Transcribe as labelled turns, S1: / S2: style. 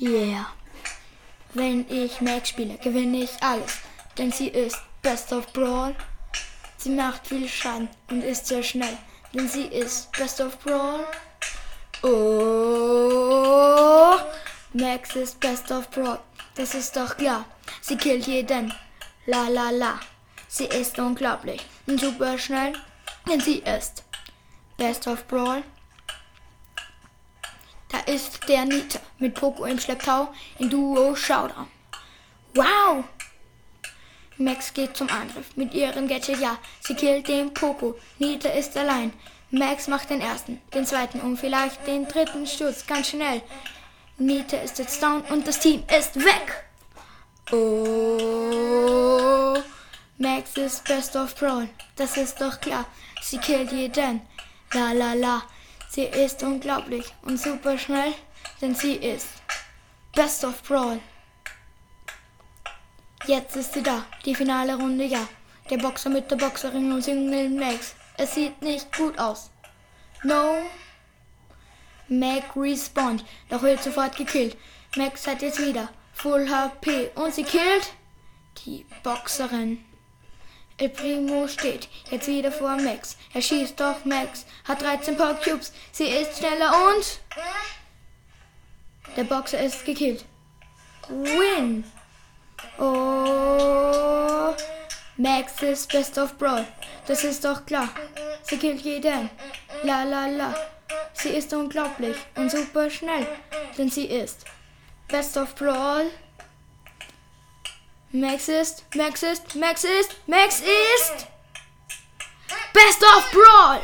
S1: Yeah. Wenn ich Max spiele, gewinne ich alles, denn sie ist Best of Brawl. Sie macht viel Schaden und ist sehr schnell, denn sie ist Best of Brawl. Oh, Max ist Best of Brawl, das ist doch klar. Sie killt jeden. La la la. Sie ist unglaublich und super schnell, denn sie ist Best of Brawl. Da ist der Nita mit Poco im Schlepptau in Duo Showdown. Wow! Max geht zum Angriff mit ihrem Gadget, ja, sie killt den Poco. Nita ist allein. Max macht den ersten, den zweiten und vielleicht den dritten Sturz ganz schnell. Nita ist jetzt down und das Team ist weg. Oh, Max ist Best of Brawl, das ist doch klar. Sie killt jeden. La la la. Sie ist unglaublich und super schnell, denn sie ist Best of Brawl. Jetzt ist sie da, die finale Runde, ja. Der Boxer mit der Boxerin und Single Max. Es sieht nicht gut aus. No. Mac respawned, doch wird sofort gekillt. Max hat jetzt wieder Full HP und sie killt die Boxerin. El Primo steht jetzt wieder vor Max. Er schießt doch Max, hat 13 Power Cubes. Sie ist schneller und der Boxer ist gekillt. Win! Oh, Max ist Best of Brawl. Das ist doch klar. Sie killt jeden. La la la. Sie ist unglaublich und super schnell, denn sie ist Best of Brawl. Max ist, Max ist, Max ist, Max ist Best of Brawl!